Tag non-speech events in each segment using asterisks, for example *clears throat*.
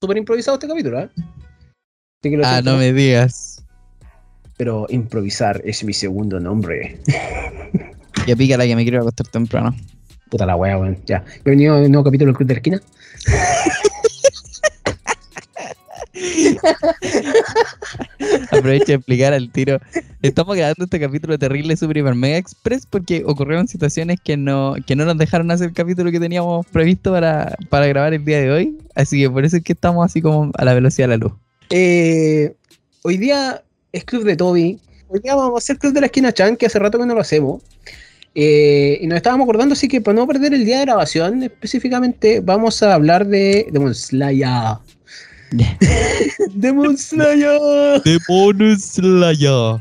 Súper improvisado este capítulo, ¿eh? Ah, no me digas. Pero improvisar es mi segundo nombre. *laughs* Ya pica la que me quiero acostar temprano. Puta la wea, weón. Ya. Bienvenido a un nuevo capítulo del Club de la Esquina. *laughs* *laughs* Aprovecho de explicar al tiro. Estamos grabando este capítulo de Terrible Super Mega Express porque ocurrieron situaciones que no, que no nos dejaron hacer el capítulo que teníamos previsto para, para grabar el día de hoy. Así que por eso es que estamos así como a la velocidad de la luz. Eh, hoy día es Club de Toby. Hoy día vamos a hacer Club de la Esquina Chan, que hace rato que no lo hacemos. Eh, y nos estábamos acordando, así que para no perder el día de grabación, específicamente vamos a hablar de Demon Slayer. *laughs* Demon Slayer. Demon Slayer.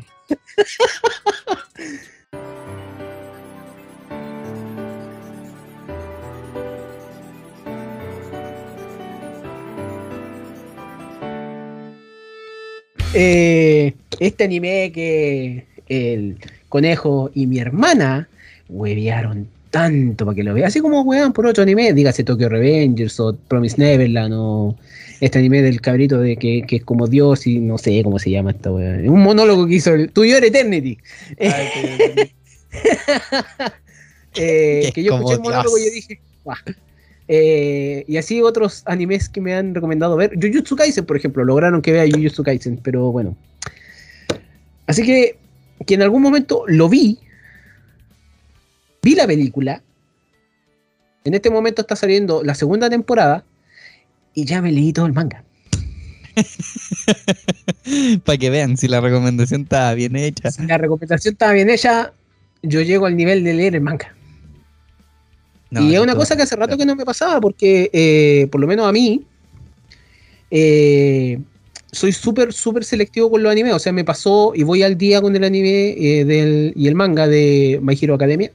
Eh, este anime que el conejo y mi hermana huevearon tanto para que lo vea, así como huevan por otro anime, dígase Tokyo Revengers o Promise Neverland o este anime del cabrito de que, que es como Dios y no sé cómo se llama esta wea. Un monólogo que hizo el tuyo Eternity. *laughs* Eh, que yo escuché el monólogo y yo dije, "Guau". Eh, y así otros animes que me han recomendado ver. Jujutsu Kaisen, por ejemplo, lograron que vea Jujutsu Kaisen, pero bueno. Así que, que en algún momento lo vi, vi la película. En este momento está saliendo la segunda temporada y ya me leí todo el manga. *laughs* Para que vean si la recomendación está bien hecha. Si la recomendación estaba bien hecha, yo llego al nivel de leer el manga. No, y es una todo. cosa que hace rato que no me pasaba, porque eh, por lo menos a mí, eh, soy súper, súper selectivo con los animes. O sea, me pasó y voy al día con el anime eh, del, y el manga de My Hero Academia,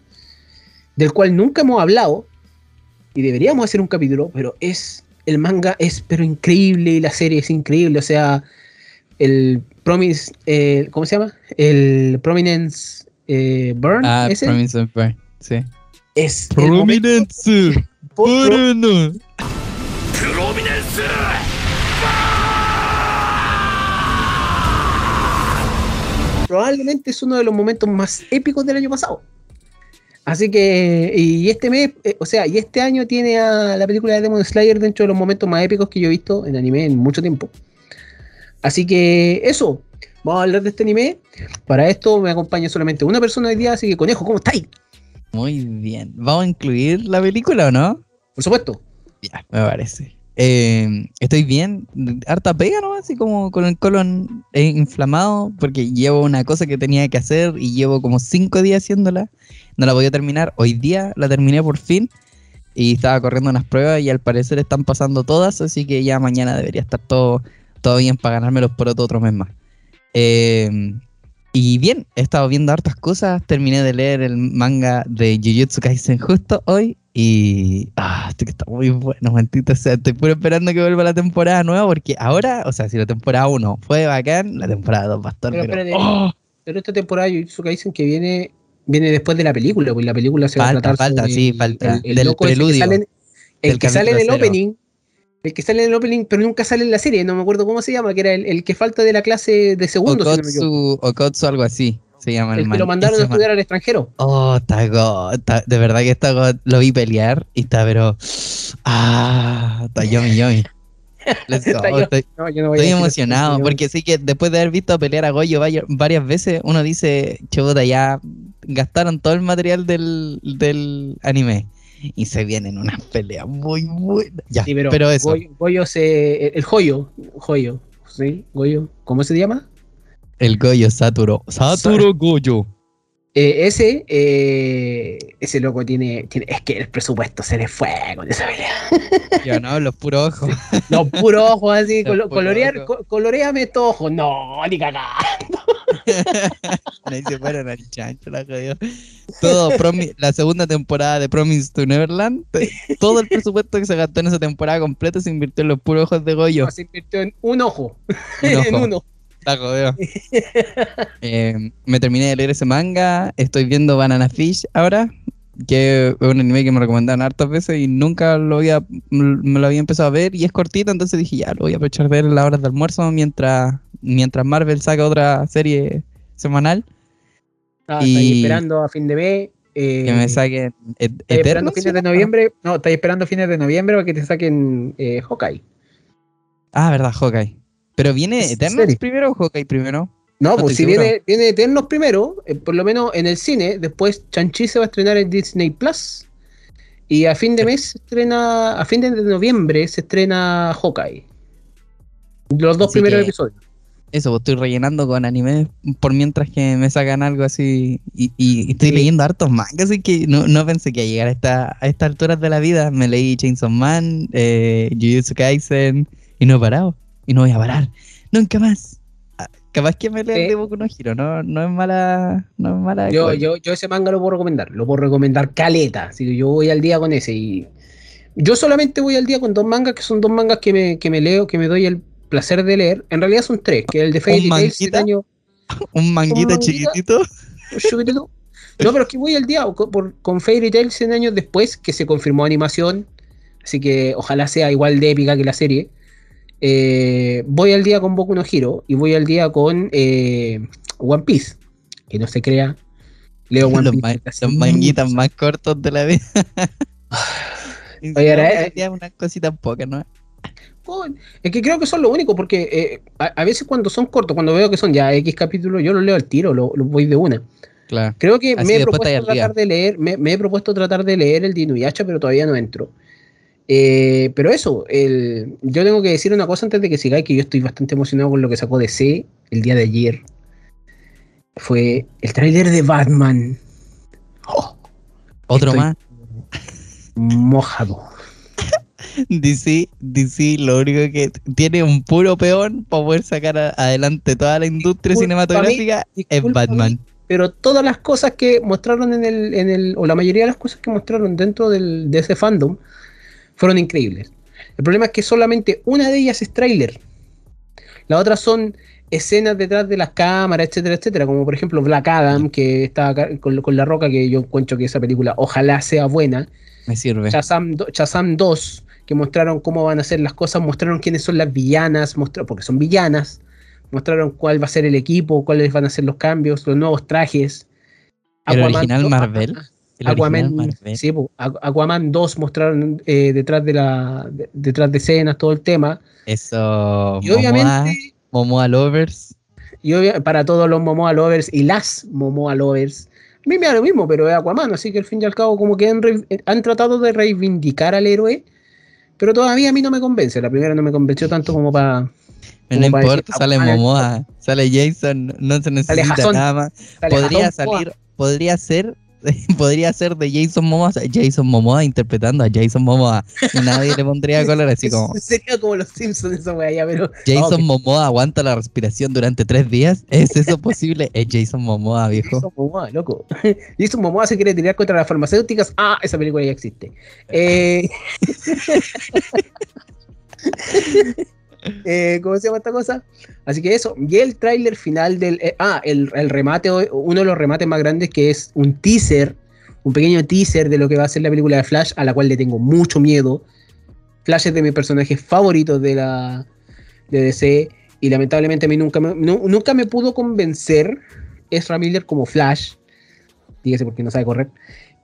del cual nunca hemos hablado, y deberíamos hacer un capítulo, pero es, el manga es pero increíble y la serie es increíble. O sea, el Promise, eh, ¿cómo se llama? El Prominence eh, Burn, Ah, ese, Promise of Burn, Sí. es el Prominence. po- pro- Bruno. probablemente es uno de los momentos más épicos del año pasado. Así que, y este mes, eh, o sea, y este año tiene a la película de Demon Slayer dentro de los momentos más épicos que yo he visto en anime en mucho tiempo. Así que, eso, vamos a hablar de este anime. Para esto me acompaña solamente una persona hoy día, así que, conejo, ¿cómo estáis? Muy bien. ¿Vamos a incluir la película o no? Por supuesto. Ya, me parece. Eh, estoy bien, harta pega, ¿no? Así como con el colon eh, inflamado, porque llevo una cosa que tenía que hacer y llevo como cinco días haciéndola. No la podía terminar. Hoy día la terminé por fin y estaba corriendo unas pruebas y al parecer están pasando todas, así que ya mañana debería estar todo, todo bien para ganarme los porotos otro mes más. Eh, y bien, he estado viendo hartas cosas. Terminé de leer el manga de Jujutsu Kaisen justo hoy. Y. Ah, esto que está muy bueno, maldita sea. Estoy puro esperando que vuelva la temporada nueva. Porque ahora, o sea, si la temporada 1 fue bacán, la temporada 2 va a estar. Pero pero- espérate. ¡Oh! Pero esta temporada de Jujutsu Kaisen que viene, viene después de la película, pues la película se va a Falta, tratar falta, sobre sí, falta. el- el Del que preludio, sale el del que sale en el opening, el que sale en el opening, pero nunca sale en la serie, no me acuerdo cómo se llama, que era el, el que falta de la clase de segundo, si no me equivoco. Okotsu, Okotsu, algo así. Se llama el, el que man. lo mandaron a estudiar al extranjero. Oh, está God, está- de verdad que está God. Lo vi pelear y está, pero. Ah, está yomi yomi. *laughs* Let's go. Yo- Estoy, No, yo no voy a estoy decir emocionado eso, porque sí que después de haber visto pelear a Goyo varias veces, uno dice, chuta, ya gastaron todo el material del, del anime. Y se vienen unas peleas muy buenas. Ya, Sí, pero, pero, eso. Goyo, Goyo se, el, el joyo, joyo, ¿sí? Goyo, ¿cómo se llama? El Goyo Saturo. Saturo Goyo. Eh, ese, eh, ese loco tiene, tiene, es que el presupuesto se le fue con esa pelea. *laughs* Yo no, los puros ojos. Los puros ojos así, colo- colorear, co- coloreame estos ojos. No, ni cagá. *laughs* Ahí se fueron al chancho, la jodió. Todo, la segunda temporada de Promise to Neverland, todo el presupuesto que se gastó en esa temporada completa se invirtió en los puros ojos de Goyo. Se invirtió en un ojo. Un *laughs* en ojo. uno. *laughs* Eh, me terminé de leer ese manga. Estoy viendo Banana Fish ahora. Que es un anime que me recomendaron hartas veces y nunca lo había, me lo había empezado a ver. Y es cortito, entonces dije, ya, lo voy a aprovechar de ver en las horas de almuerzo mientras, mientras Marvel saca otra serie semanal. Ah, Y- estáis esperando a fin de mes. eh, Que me saquen et- estáis esperando fines de noviembre. No, estáis esperando fines de noviembre para que te saquen eh, Hawkeye. Ah, verdad, Hawkeye. Pero viene serie. primero o Hawkeye primero? No, No pues si seguro. viene, viene Eternos primero, eh, por lo menos en el cine, después Chanchi se va a estrenar en Disney Plus. Y a fin de mes se estrena, a fin de noviembre se estrena Hawkeye. Los dos Así primeros episodios. Eso, pues estoy rellenando con anime por mientras que me sacan algo así. Y, y estoy Sí. leyendo hartos mangas, así que no, no pensé que a llegar a, esta, a estas alturas de la vida. Me leí Chainsaw Man, eh, Jujutsu Kaisen, y no he parado. Y no voy a parar. Nunca más. Ah, Capaz que me lea el Sí. de Boku no Hero, no, no es mala. No es mala Yo, yo, yo ese manga lo puedo recomendar, lo puedo recomendar caleta. Así que yo voy al día con ese. Y yo solamente voy al día con dos mangas, que son dos mangas que me, que me leo, que me doy el placer de leer. En realidad son tres, que es el de Fairy Tail, manguita? Siete años *laughs* Un manguita. chiquitito. chiquitito. No, pero es que voy al día con, por- con Fairy Tail 100 años después, que se confirmó animación. Así que ojalá sea igual de épica que la serie. Eh, voy al día con Boku no Hero y voy al día con eh, One Piece. Que no se crea. Leo *laughs* One Los, Piece. ma- los manguitas más cortos de la vida. *laughs* Oye, ahora, eh, unas cositas pocas, ¿no? Es que creo que son lo único, porque eh, a, a veces cuando son cortos, cuando veo que son ya X capítulos, yo los leo al tiro, los lo voy de una. Claro. Creo que Así me he propuesto tratar de leer, me, me he propuesto tratar de leer el de Inuyasha, pero todavía no entro. Eh, pero eso, el, yo tengo que decir una cosa antes de que sigáis, que yo estoy bastante emocionado con lo que sacó DC el día de ayer. Fue el tráiler de Batman. Oh, Otro más. mojado. *laughs* DC, DC lo único que tiene un puro peón para poder sacar a- adelante toda la industria cinematográfica es Batman. Pero todas las cosas que mostraron en el, en el, o la mayoría de las cosas que mostraron dentro del, de ese fandom, fueron increíbles. El problema es que solamente una de ellas es tráiler. Las otras son escenas detrás de las cámaras, etcétera, etcétera. Como por ejemplo Black Adam, que está acá con, con La Roca, que yo encuentro que esa película ojalá sea buena. Me sirve. Shazam, Shazam 2, que mostraron cómo van a ser las cosas, mostraron quiénes son las villanas, mostra- porque son villanas, mostraron cuál va a ser el equipo, cuáles van a ser los cambios, los nuevos trajes. El Aquaman original Marvel. El Aquaman, sí, Aqu- Aquaman 2 mostraron eh, detrás de la de- detrás de escenas todo el tema. Eso. Y Momoa, obviamente, Momoa Lovers. y obvia- para todos los Momoa lovers y las Momoa lovers, a mí me da lo mismo, pero es Aquaman, así que al fin y al cabo como que han, re- han tratado de reivindicar al héroe, pero todavía a mí no me convence. La primera no me convenció tanto como para... No importa, decir, sale Momoa, sale Jason, no se necesita nada más. Podría salir, podría ser, *laughs* podría ser de Jason Momoa, o sea, Jason Momoa interpretando a Jason Momoa. Y nadie le pondría *laughs* color así como. *laughs* Sería como los Simpsons esa wea ya, pero... Jason ok. Momoa aguanta la respiración durante tres días. ¿Es eso posible? Es Jason Momoa, viejo. Jason Momoa, loco. Jason Momoa se quiere tirar contra las farmacéuticas. Ah, esa película ya existe. Eh, eh, ¿Cómo se llama esta cosa? Así que eso. Y el tráiler final del... eh, ah, el, el remate, uno de los remates más grandes que es un teaser, un pequeño teaser de lo que va a ser la película de Flash, a la cual le tengo mucho miedo. Flash es de mis personajes favoritos de la de DC y lamentablemente a mí nunca me, nu- nunca me pudo convencer Ezra Miller como Flash. Dígase porque no sabe correr.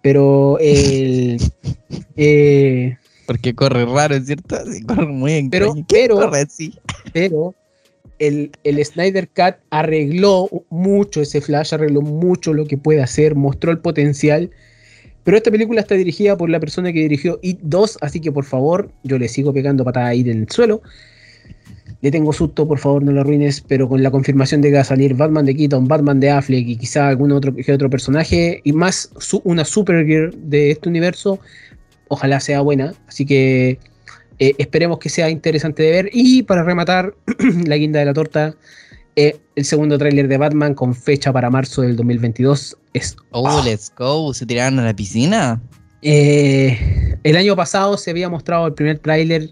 Pero el. *laughs* eh, Porque corre raro, ¿cierto? *laughs* Sí, corre muy en Pero- ¿Quién pero- corre así? pero el, el Snyder Cut arregló mucho ese Flash, arregló mucho lo que puede hacer, mostró el potencial. Pero esta película está dirigida por la persona que dirigió It 2, así que por favor, yo le sigo pegando patada a It en el suelo. Le tengo susto, por favor, no lo arruines, pero con la confirmación de que va a salir Batman de Keaton, Batman de Affleck y quizá algún otro, otro personaje y más su- una Supergirl de este universo, ojalá sea buena. Así que eh, esperemos que sea interesante de ver. Y para rematar, *clears throat* la guinda de la torta, eh, el segundo tráiler de Batman con fecha para marzo del 2022 es... Oh, Ah. let's go. ¿Se tiraron a la piscina? Eh, el año pasado se había mostrado el primer tráiler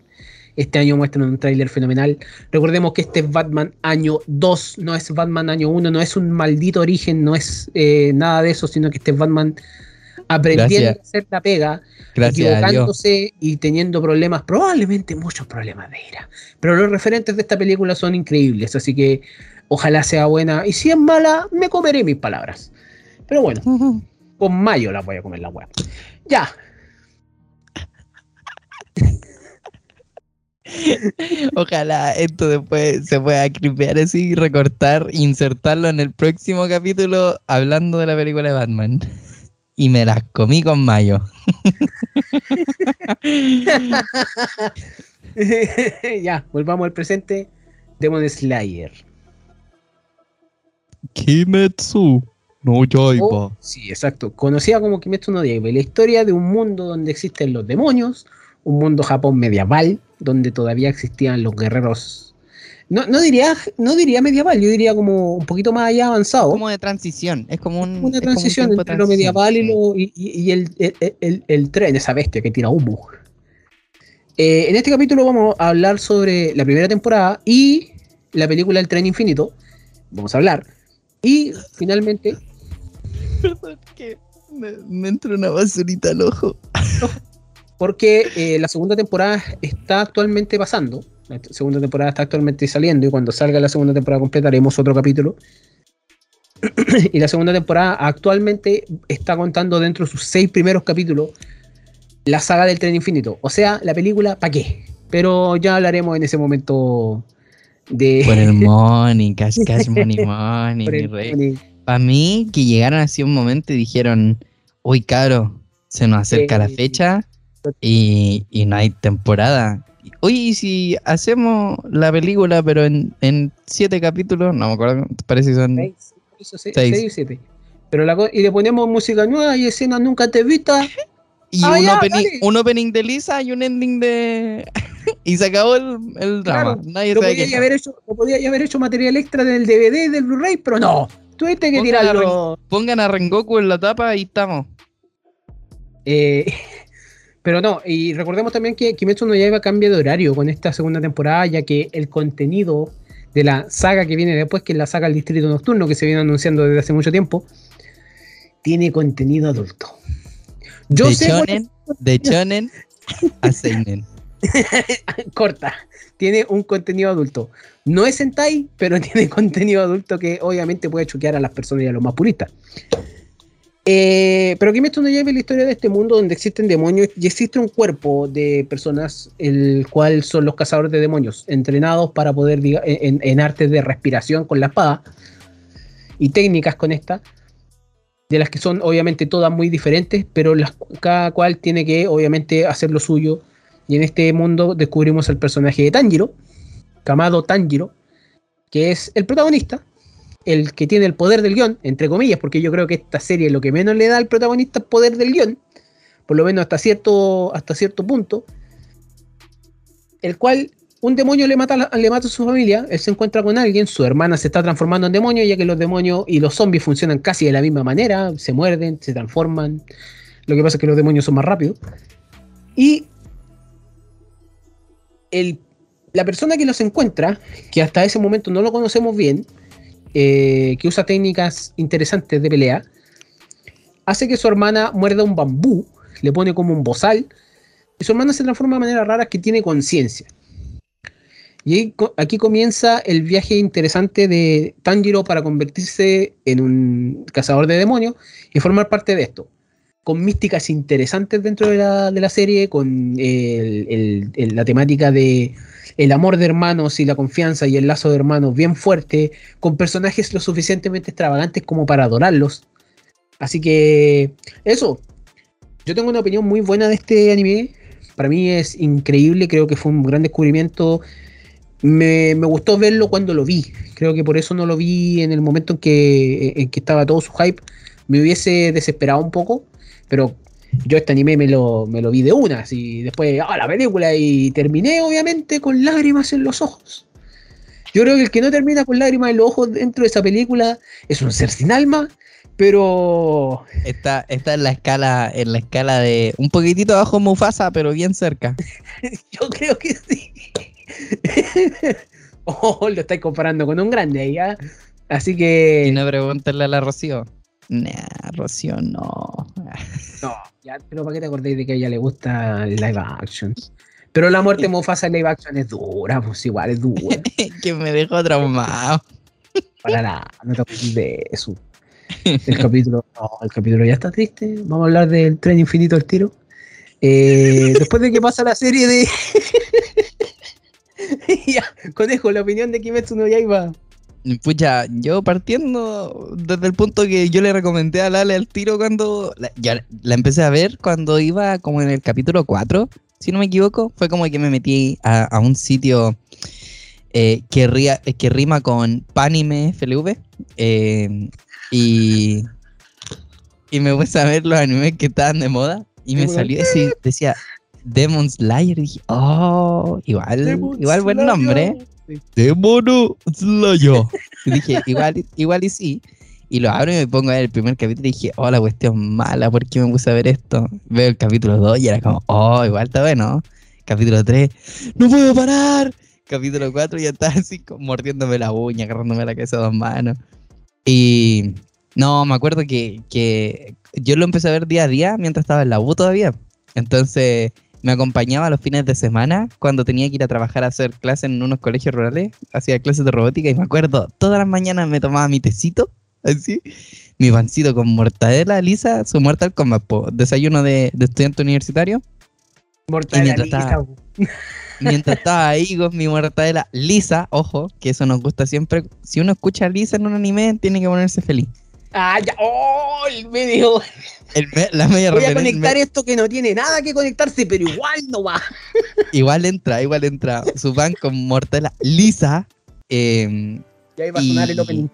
Este año muestran un tráiler fenomenal. Recordemos que este es Batman año 2, no es Batman año 1, no es un maldito origen, no es nada de eso, sino que este es Batman aprendiendo a hacer la pega, equivocándose y teniendo problemas, probablemente muchos problemas de ira. Pero los referentes de esta película son increíbles, así que ojalá sea buena. Y si es mala, me comeré mis palabras. Pero bueno, *laughs* con mayo la voy a comer la web. Ya. *laughs* Ojalá esto después se pueda clipear así, recortar, insertarlo en el próximo capítulo hablando de la película de Batman. Y me las comí con mayo. *laughs* ya, volvamos al presente. Demon Slayer. Kimetsu no Yaiba. sí, exacto. Conocida como Kimetsu no Yaiba. La historia de un mundo donde existen los demonios, un mundo Japón medieval, donde todavía existían los guerreros. No, no, diría, no diría medieval, yo diría como un poquito más allá avanzado. Como de transición, es como un, una transición entre lo medieval y, el, tren, esa bestia que tira humo. Eh, en este capítulo vamos a hablar sobre la primera temporada y la película El tren infinito. Vamos a hablar. Y finalmente. *laughs* Perdón, que me, entra una basurita al ojo. *laughs* Porque eh, la segunda temporada está actualmente pasando. La segunda temporada está actualmente saliendo. Y cuando salga la segunda temporada completa haremos otro capítulo. *clears throat* y la segunda temporada actualmente está contando dentro de sus seis primeros capítulos la saga del tren infinito. O sea, la película, ¿para qué? Pero ya hablaremos en ese momento de... Por el *laughs* money, cash, *laughs* cash, money, money, Para mí, que llegaron así un momento y dijeron, uy, caro, se nos acerca la fecha y, y, no hay temporada. Oye, ¿y si hacemos la película, pero en, en siete capítulos? No me acuerdo, parece que son seis, seis. siete. Pero la, y le ponemos música nueva y escenas nunca te vistas. Y ah, un, opening, un, opening, de Lisa y un ending de. *laughs* y se acabó el, el drama. Nadie lo, podía haber hecho, podía haber hecho material extra del DVD, del Blu-ray, pero no. Tuviste que tirarlo. pongan a Rengoku en la tapa y estamos. Eh, *laughs* pero no, y recordemos también que Kimetsu no Yaiba cambia de horario con esta segunda temporada, ya que el contenido de la saga que viene después, que es la saga del Distrito Nocturno, que se viene anunciando desde hace mucho tiempo, tiene contenido adulto. Yo de sé de chonen a seinen. *laughs* Corta. Tiene un contenido adulto. No es Sentai, pero *laughs* tiene contenido adulto que obviamente puede choquear a las personas y a los más puristas. Eh, pero me no lleve la historia de este mundo donde existen demonios y existe un cuerpo de personas, el cual son los cazadores de demonios, entrenados para poder, en, en artes de respiración con la espada y técnicas con esta, de las que son obviamente todas muy diferentes, pero cada cual tiene que obviamente hacer lo suyo. Y en este mundo descubrimos el personaje de Tanjiro, Kamado Tanjiro, que es el protagonista, el que tiene el poder del guion, entre comillas, porque yo creo que esta serie lo que menos le da al protagonista es poder del guion, por lo menos hasta cierto, hasta cierto punto, el cual un demonio le mata, le mata a su familia, él se encuentra con alguien, su hermana se está transformando en demonio, ya que los demonios y los zombies funcionan casi de la misma manera, se muerden, se transforman. Lo que pasa es que los demonios son más rápidos. Y la persona que los encuentra, que hasta ese momento no lo conocemos bien, eh, que usa técnicas interesantes de pelea, hace que su hermana muerda un bambú, le pone como un bozal, y su hermana se transforma de manera rara que tiene conciencia. Y aquí comienza el viaje interesante de Tanjiro para convertirse en un cazador de demonios y formar parte de esto. Con místicas interesantes dentro de la, serie, con la temática de el amor de hermanos y la confianza y el lazo de hermanos bien fuerte, con personajes lo suficientemente extravagantes como para adorarlos. Así que eso, yo tengo una opinión muy buena de este anime. Para mí es increíble, creo que fue un gran descubrimiento me, gustó verlo cuando lo vi. Creo que por eso no lo vi en el momento en que, en que estaba todo su hype. Me hubiese desesperado un poco, pero yo este anime me lo, me lo vi de una, así después, ah, la película, y terminé obviamente con lágrimas en los ojos. Yo creo que el que no termina con lágrimas en los ojos dentro de esa película es un ser sin alma, pero está, está en la escala, en la escala de un poquitito abajo Mufasa, pero bien cerca. *laughs* yo creo que sí. *laughs* oh, lo estáis comparando con un grande ahí, ¿ah? Así que. Y no preguntarle a la Rocío. Nah, Rocío no. No, ya, pero ¿para qué te acordáis de que a ella le gusta el live action? Pero la muerte de Mufasa en live action es dura, pues igual es dura. *laughs* que me dejó traumado. Para nada, no te acuerdes de eso. El capítulo, no, el capítulo ya está triste. Vamos a hablar del tren infinito al tiro. Eh, después de que pasa la serie de. *laughs* ya, conejo, la opinión de Kimetsu no Yaiba. Pucha, yo partiendo desde el punto que yo le recomendé a Lale al tiro cuando. La, ya la empecé a ver cuando iba como en el capítulo 4, si no me equivoco. Fue como que me metí a, a un sitio eh, que, ría, que, rima con Panime FLV. Eh, y, y me puse a ver los animes que estaban de moda. Y me salió ese, decía Demon Slayer. Y dije, oh, igual, igual buen nombre. Demon Slayer. *laughs* y dije, igual, igual y sí. Y lo abro y me pongo a ver el primer capítulo y dije, oh, la cuestión mala, ¿por qué me puse a ver esto? Veo el capítulo 2 y era como, oh, igual está bueno. Capítulo 3, no puedo parar. Capítulo 4 ya estaba así mordiéndome la uña, agarrándome la cabeza a dos manos. Y no, me acuerdo que, que yo lo empecé a ver día a día mientras estaba en la U todavía. Entonces me acompañaba los fines de semana cuando tenía que ir a trabajar a hacer clases en unos colegios rurales, hacía clases de robótica y me acuerdo, todas las mañanas me tomaba mi tecito, así, mi pancito con mortadela lisa, su Mortal Kombat, po, desayuno de, de, estudiante universitario. Mortadela mientras lisa. estaba, *laughs* mientras estaba ahí con mi mortadela lisa, ojo, que eso nos gusta siempre, si uno escucha lisa en un anime, tiene que ponerse feliz. Ah, ya. ¡Oh! El medio. El me, la media Voy a conectar esto que no tiene nada que conectarse, pero igual no va. Igual entra, igual entra. Su pan con mortela lisa. Eh, y ahí va a sonar el opening.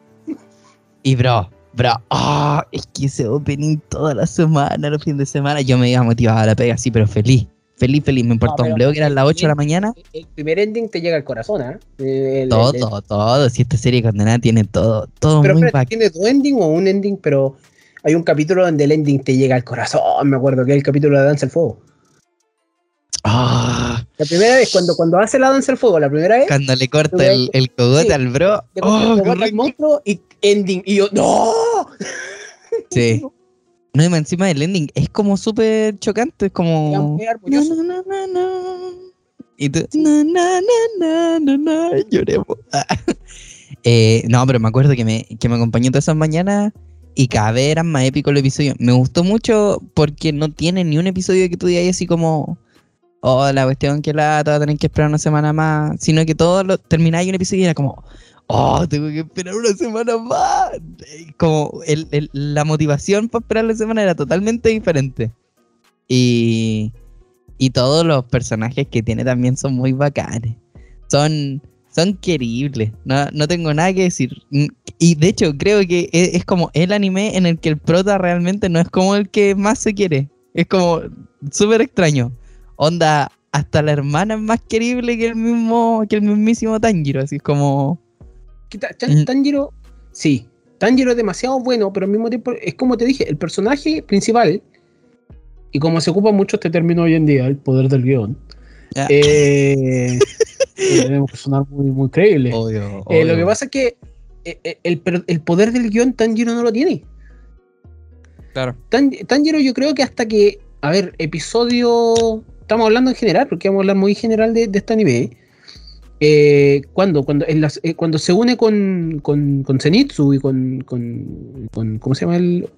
Y bro, bro, oh, es que ese opening toda la semana, los fines de semana, yo me iba motivado a la pega así, pero feliz. Feliz, feliz, me importó un pero bleo que eran las 8 de la mañana. El primer ending te llega al corazón, ¿ah? El- el- Todo, el- todo, todo. Si esta serie condenada tiene todo, todo Pero muy bacán. ¿tiene dos ending o un ending? Pero hay un capítulo donde el ending te llega al corazón. Me acuerdo que es el capítulo de Danza al Fuego. Ah, La primera vez, cuando, cuando hace la Danza al Fuego, la primera vez, cuando le corta el, el cogote Sí. al bro. le Oh, corta el cogote al rico. monstruo y ending. Y yo, ¡No! Sí. *laughs* No, y encima del ending es como súper chocante, es como. Na. Y tú. Na, na, na, na, na, lloremos. *laughs* Eh, no, pero me acuerdo que me, que me acompañó todas esas mañanas y cada vez eran más épicos los episodios. Me gustó mucho porque no tiene ni un episodio que tú digas así como. Oh, la cuestión que la va a tener que esperar una semana más. Sino que todo lo terminaba y un episodio y era como. Oh, tengo que esperar una semana más. Como el- la motivación para esperar la semana era totalmente diferente. Y, y todos los personajes que tiene también son muy bacanes. Son, son queribles. No, no tengo nada que decir. Mm, Y de hecho, creo que e, es, es como el anime en el que el prota realmente no es como el que más se quiere. Es como súper extraño. Onda, hasta la hermana es más querible que el mismo, que el mismísimo Tanjiro. Así es como. Que Tan- Tanjiro, sí, Tanjiro es demasiado bueno, pero al mismo tiempo es como te dije, el personaje principal, y como se ocupa mucho este término hoy en día, el poder del guion, Ah. eh, *laughs* tenemos que sonar muy, muy creíble. Obvio, Eh, lo obvio. que pasa es que eh, eh, el poder del guion Tanjiro no lo tiene. Claro. Tan- Tanjiro yo creo que hasta que, a ver, episodio, estamos hablando en general, porque vamos a hablar muy general de, de este anime. Eh, cuando, cuando, en las- eh, cuando se une con, con, con Zenitsu y con, con, con- ¿cómo se llama el,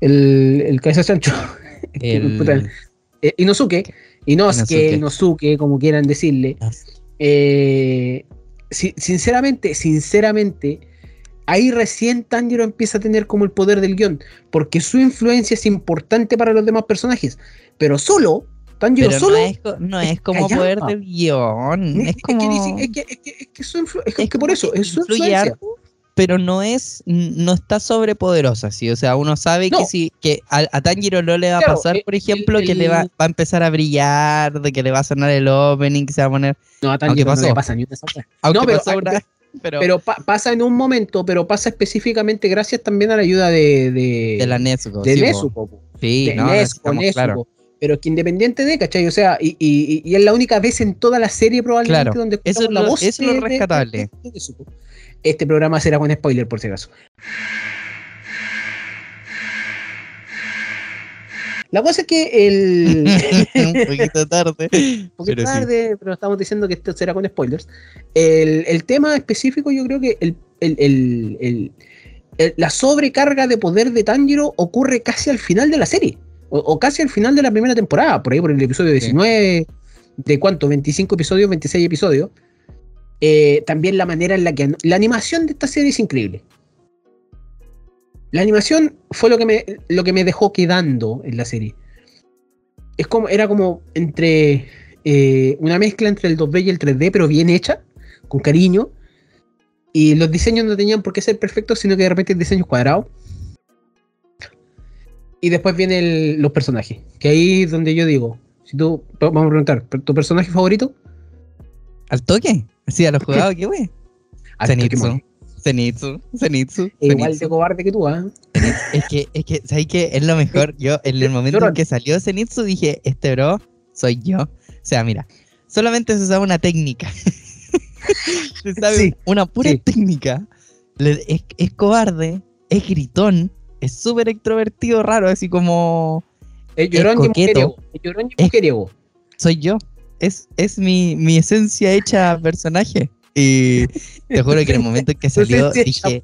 el, el cabeza chancho? *laughs* El- eh, Inosuke, Inosuke, Inosuke. Como quieran decirle. Eh, si- sinceramente, sinceramente, ahí recién Tanjiro empieza a tener como el poder del guion, porque su influencia es importante para los demás personajes, pero solo, Tanjiro Pero solo... no es, no es como callado. poder del guion. Es que como. es que, es que- es que es que- es que por como eso, es su influye influencia. harto, pero no es, no está sobrepoderosa, ¿sí? O sea, uno sabe No. que si que a, a Tanjiro no le va a Claro, pasar, el- por ejemplo, el- que le va, a empezar a brillar, de que le va a sonar el opening, que se va a poner. No, a Tanjiro no pasó. le pasa ni una. *laughs* Aunque No, pero- pasó una- *laughs* pero, Pero pa- pasa en un momento, pero pasa específicamente gracias también a la ayuda de, de, de la Nezuko. de sí, po. Sí, de no, estamos Nezuko. Pero que independiente de, ¿cachai? O sea, y, y- y es la única vez en toda la serie probablemente Claro, donde eso es la lo- voz eso es lo rescatable. de- de Nezuko. Este programa será con spoiler, por si acaso. La cosa es que el... *laughs* un *laughs* poquito tarde. un poquito pero sí. tarde, pero estamos diciendo que esto será con spoilers. El, el tema específico, yo creo que el- el- la sobrecarga de poder de Tanjiro ocurre casi al final de la serie, o, o casi al final de la primera temporada, por ahí por el episodio 19, de cuánto, 25 episodios, 26 episodios. Eh, también la manera en la que la animación de esta serie es increíble. La animación fue lo que me, lo que me dejó quedando en la serie. Es como, era como entre eh, una mezcla entre el 2D y el 3D, pero bien hecha, con cariño. Y los diseños no tenían por qué ser perfectos, sino que de repente el diseño es cuadrado. Y después vienen los personajes. Que ahí es donde yo digo, si tú, vamos a preguntar, ¿tu personaje favorito? ¿Al toque? Sí, a los *laughs* jugados, ¿qué wey? Zenitsu. Zenitsu, Zenitsu, Igual de cobarde que tú, ¿ah? Es que, es que, ¿sabes qué? Es lo mejor. *laughs* Yo, en el momento en que salió Zenitsu, dije, este bro soy yo. O sea, mira, solamente se sabe una técnica. *laughs* se sabe Sí, una pura sí. técnica. Es cobarde, es gritón, es súper extrovertido, raro, así como Es llorón y coqueto. mujeriego. Es llorón y Es- mujeriego. soy yo. Es, es mi, mi esencia hecha personaje. Y te juro que en el momento en que *laughs* salió, dije,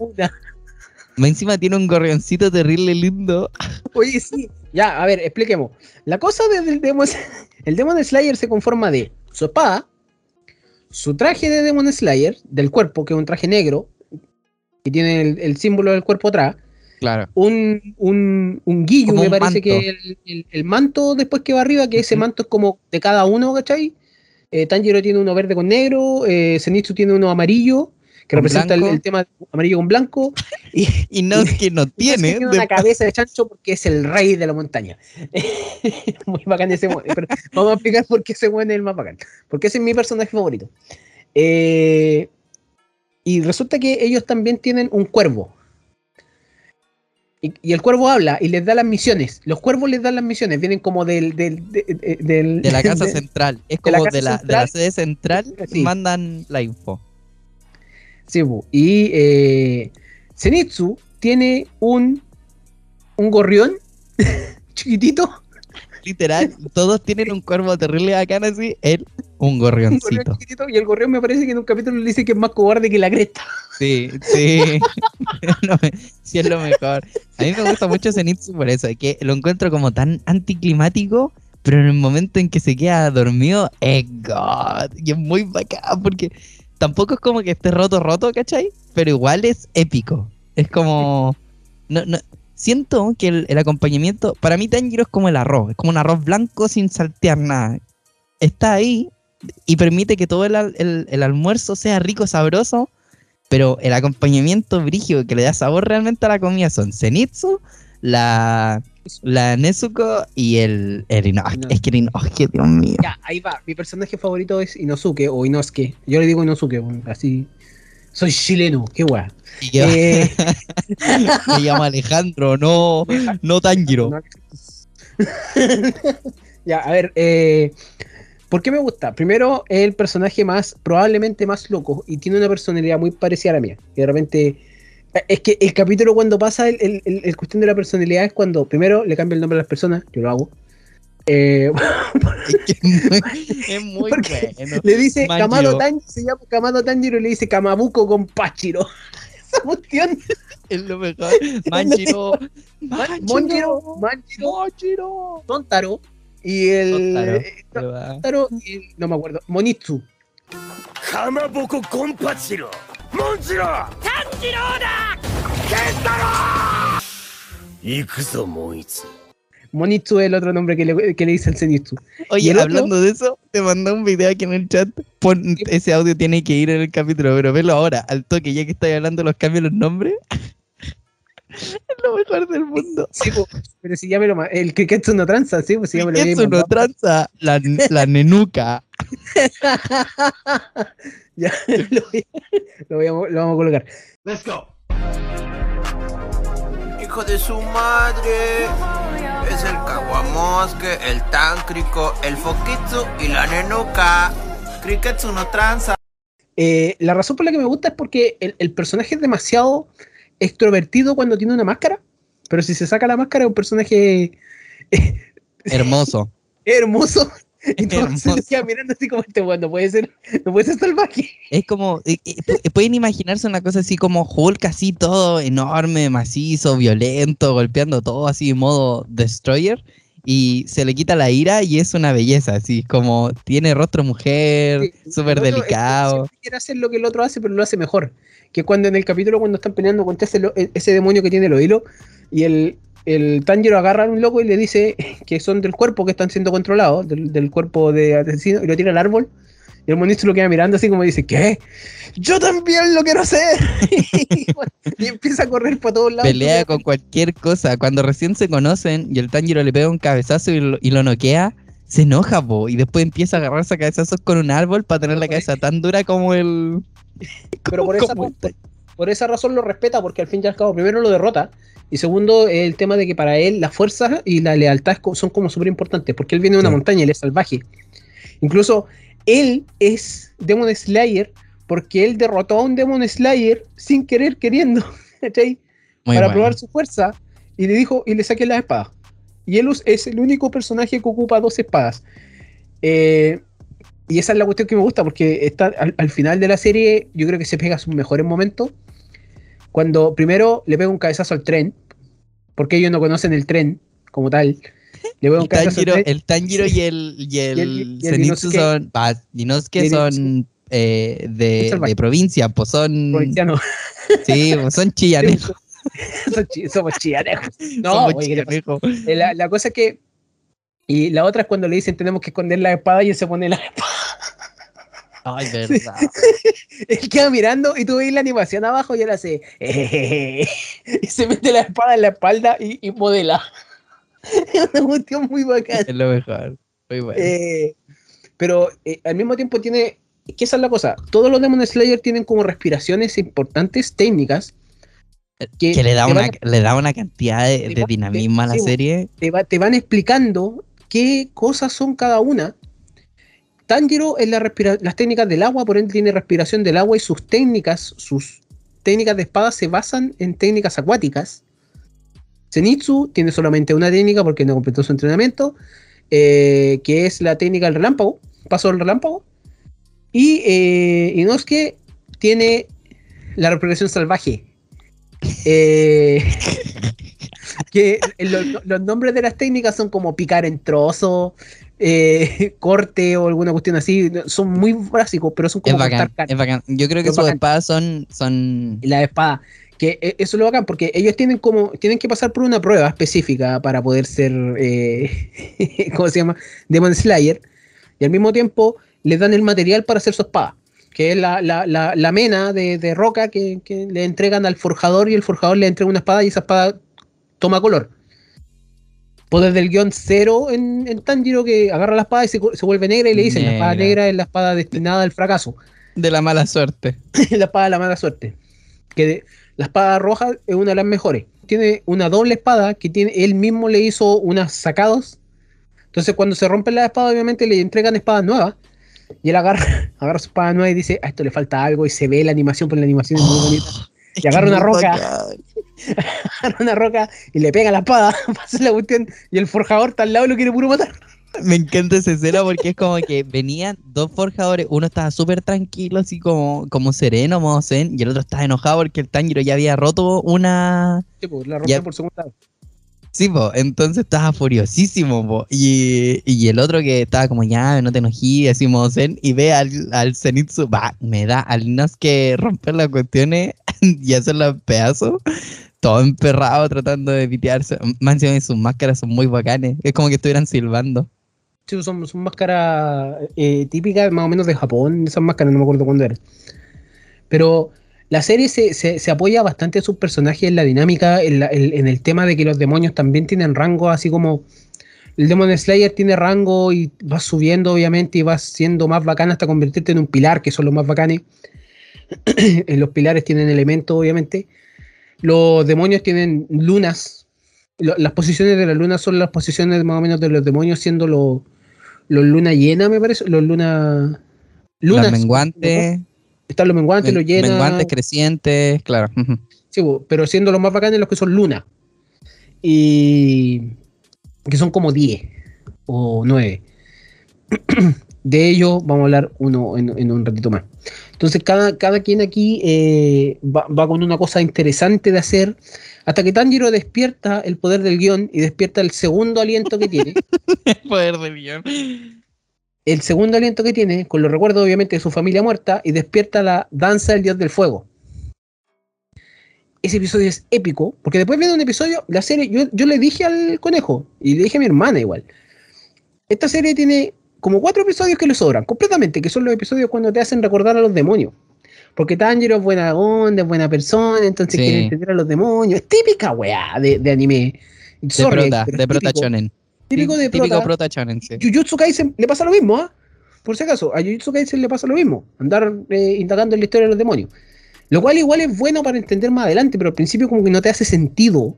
más encima tiene un gorrioncito terrible lindo. Oye, sí. Ya, a ver, expliquemos. La cosa de- del Demon, el Demon Slayer se conforma de su espada, su traje de Demon Slayer, del cuerpo, que es un traje negro, que tiene el, el símbolo del cuerpo atrás, Claro. un, un, un guillo, Como me un parece manto. que el, el- el manto después que va arriba, que ese manto es como de cada uno, ¿cachai? Eh, Tanjiro tiene uno verde con negro, eh, Zenitsu tiene uno amarillo, que representa el, tema amarillo con blanco, *laughs* y, Y no *laughs* es que no tiene. tiene una cabeza de chancho porque es el rey de la montaña. *laughs* Muy bacán ese pero Vamos a explicar por qué ese weón es el más bacán. Porque ese es mi personaje favorito. Eh, y resulta que ellos también tienen un cuervo. Y, y el cuervo habla y les da las misiones. Los cuervos les dan las misiones. Vienen como del. del, de, de- del- de la *laughs* casa de- central. Es como de la, de central. la sede central, Sí. mandan la info. Sí, y eh, Zenitsu tiene un. Un gorrión *laughs* chiquitito. Literal, todos tienen un cuervo terrible bacán así, él un Un gorrión gorrioncito. chiquitito. Y el gorrión me parece que en un capítulo le dice que es más cobarde que la cresta. Sí, sí. *laughs* Sí, es lo mejor. A mí me gusta mucho Zenitsu por eso, que lo encuentro como tan anticlimático, pero en el momento en que se queda dormido, es God. Y es muy bacán, porque tampoco es como que esté roto, roto, ¿cachai? Pero igual es épico. Es como. No, no, siento que el, el acompañamiento. Para mí, Tanjiro es como el arroz. Es como un arroz blanco sin saltear nada. Está ahí y permite que todo el, al- el- el almuerzo sea rico, sabroso. Pero el acompañamiento brígido que le da sabor realmente a la comida son Zenitsu, la, la Nezuko y el, el Inosuke. Es que el Inosuke, Dios mío. Ya, ahí va. Mi personaje favorito es Inosuke o Inosuke. Yo le digo Inosuke, así. Soy chileno, qué guay. Que Eh, *laughs* se llama Alejandro, no, no Tanjiro. *laughs* ya, a ver, eh, ¿por qué me gusta? Primero, es el personaje más, probablemente más loco y tiene una personalidad muy parecida a la mía. Y de repente, eh, es que el capítulo cuando pasa el, el- el- el cuestión de la personalidad es cuando primero le cambia el nombre a las personas, yo lo hago. Eh, es muy bueno. Le dice Kamado Tanjiro, se llama Kamado Tanjiro y le dice Kamabuco con Pachiro. *laughs* Esa cuestión. Es lo mejor. *laughs* Manjiro. Manjiro. Manjiro. Manjiro. Tontaro. Y el. Tontaro. Eh, y, no me acuerdo. Monitsu. Kamabuco con Pachiro. ¡Monjiro! ¡Tanjiro da! ¡Kentaro! ¡Ikuzo, Monitsu! Monitsu es el otro nombre que le, que le dice el Zenitsu. ¿Y Oye, el otro? hablando de eso, te mandé un video aquí en el chat. Pon, ese audio tiene que ir en el capítulo, pero velo ahora, al toque, ya que estáis hablando de los cambios de los nombres. *laughs* es lo mejor del mundo. Sí, pero si ya me lo El Kiketsu no tranza, sí, pues si ya me lo no tranza la, la nenuca. *laughs* Ya, *laughs* lo, voy a- lo voy a- lo vamos a colocar. Let's go Hijo de su madre. Es el Kawamosque, el Tancrico, el Fokitsu y la Nenuka. Kriketsu no tranza. Eh, la razón por la que me gusta es porque el, el personaje es demasiado extrovertido cuando tiene una máscara, pero si se saca la máscara es un personaje Hermoso. *laughs* hermoso. *laughs* Y todos se mirando así como este bueno, no puede ser, no puede ser salvaje. Es como, eh, eh, pu- pueden imaginarse una cosa así como Hulk, así todo enorme, macizo, violento, golpeando todo así en modo destroyer. Y se le quita la ira y es una belleza, así como tiene rostro mujer, Sí, súper el otro es que delicado. quiere hacer lo que el otro hace, pero lo hace mejor. Que cuando en el capítulo, cuando están peleando contra ese, e, ese demonio que tiene los hilos, y el, el Tanjiro agarra a un loco y le dice que son del cuerpo que están siendo controlados, del, del cuerpo de asesino, y lo tira al árbol. Y el monito lo queda mirando así como dice, ¿qué? Yo también lo quiero hacer. *laughs* y empieza a correr por todos lados. Pelea con cualquier cosa. Cuando recién se conocen y el Tanjiro le pega un cabezazo y lo, y lo noquea, se enoja, po. Y después empieza a agarrarse a cabezazos con un árbol para tener la cabeza tan dura como el. Pero por *laughs* esa, por, por esa razón lo respeta, porque al fin y al cabo, primero lo derrota, y segundo, el tema de que para él la fuerza y la lealtad son como súper importantes, porque él viene de una Sí. montaña, él es salvaje. Incluso él es Demon Slayer, porque él derrotó a un Demon Slayer sin querer, queriendo, *laughs* para bueno. probar su fuerza, y le dijo, y le saqué la espada. Y él es el único personaje que ocupa dos espadas. Eh, y esa es la cuestión que me gusta, porque está al, al final de la serie, yo creo que se pega sus mejores momentos. Cuando primero le pega un cabezazo al tren, porque ellos no conocen el tren como tal. Le pega un El cabezazo al tren. el Tanjiro y el, y el, Y el- y el Zenitsu Inosuke. son. ah, Inosuke eh, de, provincia, pues son. provinciano. Sí, pues son chillanejos. *laughs* Son chi- Somos chillanejos. *laughs* No, somos. Eh, La, la cosa es que. Y la otra es cuando le dicen tenemos que esconder la espada y él se pone la *laughs* espada. Ay, *laughs* verdad. *laughs* Él queda mirando y tú ves la animación abajo y él hace. *laughs* y se mete la espada en la espalda y, y modela. Es una cuestión muy bacana. es lo mejor. Muy bueno. Eh, pero eh, al mismo tiempo tiene. Que esa es la cosa. Todos los Demon Slayer tienen como respiraciones importantes, técnicas. Que, que le da, una, van- le da una cantidad de, te de va- dinamismo a la sí, serie. te, va- te van explicando qué cosas son cada una. Tanjiro es las técnicas del agua, por ende tiene respiración del agua y sus técnicas, sus técnicas de espada se basan en técnicas acuáticas. Zenitsu tiene solamente una técnica porque no completó su entrenamiento, eh, que es la técnica del relámpago, paso del relámpago. Y eh, Inosuke tiene la respiración salvaje. Eh, *laughs* que lo- los nombres de las técnicas son como picar en trozo, eh, *laughs* corte o alguna cuestión así. Son muy básicos, pero son Es como bacán, es bacán. Yo creo que Es sus bacán. espadas son, son la espada. Que eh, eso es lo bacán, porque ellos tienen como tienen que pasar por una prueba específica para poder ser, eh, *laughs* ¿cómo se llama? Demon Slayer. Y al mismo tiempo les dan el material para hacer su espada, que es la, la, la, la mena de, de roca que, que le entregan al forjador y el forjador le entrega una espada y esa espada toma color. Poder del guion cero en, en Tanjiro que agarra la espada y se, se vuelve negra y le dicen la espada Negra. es la espada destinada al fracaso. *laughs* de la mala suerte. *laughs* la espada de la mala suerte. Que de- la espada roja es una de las mejores. Tiene una doble espada que tiene, él mismo le hizo unas sacados. Entonces cuando se rompen las espadas, obviamente le entregan espadas nuevas. Y él agarra, *laughs* agarra su espada nueva y dice, a esto le falta algo. Y se ve la animación, pero la animación es muy bonita. *gasps* Y agarra una roca. *laughs* Agarra una roca y le pega la espada. *laughs* Pasa la cuestión. Y el forjador está al lado y lo quiere puro matar. Me encanta esa escena porque es como que venían dos forjadores, uno estaba súper tranquilo, así como, como sereno, modo zen, y el otro estaba enojado porque el Tanjiro ya había roto una... Sí, pues, la Ya. rompe por segunda vez. Sí, po, entonces estaba furiosísimo, po. Y, y el otro que estaba como, ya, no te enojí, así zen, y ve al, al Zenitsu, va, me da al que romper las cuestiones *laughs* y hacerlas pedazos, todo emperrado tratando de pitearse. Más sus máscaras son muy bacanes, es como que estuvieran silbando. Sí, son, son máscaras eh, típicas más o menos de Japón, esas máscaras no me acuerdo cuándo eran. Pero la serie se, se- se apoya bastante en sus personajes, en la dinámica, en, la- en- en el tema de que los demonios también tienen rango, así como el Demon Slayer tiene rango y vas subiendo obviamente y vas siendo más bacán hasta convertirte en un pilar, que son los más bacanes. *clears throat* En los pilares tienen elementos obviamente. Los demonios tienen lunas lo- las posiciones de la luna son las posiciones más o menos de los demonios, siendo los los luna llena, me parece. Los luna. Lunas. menguantes, Están los menguantes, los men- llenas. menguantes crecientes, claro. Sí, pero siendo los más bacanes los que son luna. Y. que son como 10 o 9. *clears throat* De ellos vamos a hablar uno en, en un ratito más. Entonces, cada, cada quien aquí eh, va, va con una cosa interesante de hacer. Hasta que Tanjiro despierta el poder del guion y despierta el segundo aliento que tiene. *laughs* Poder de millón. El segundo aliento que tiene, con los recuerdos obviamente de su familia muerta, y despierta la danza del dios del fuego. Ese episodio es épico, porque después viene un episodio, la serie, yo, yo le dije al conejo, y le dije a mi hermana igual, esta serie tiene como cuatro episodios que le sobran, completamente, que son los episodios cuando te hacen recordar a los demonios. Porque Tanjiro es buena onda, es buena persona, entonces Sí. quiere entender a los demonios. Es típica weá de, de anime. De prota, de prota shonen. Típico de Típico prota. sí. Jujutsu Kaisen le pasa lo mismo, ¿ah? Por si acaso, a Jujutsu Kaisen le pasa lo mismo, andar eh, indagando en la historia de los demonios. Lo cual igual es bueno para entender más adelante, pero al principio como que no te hace sentido.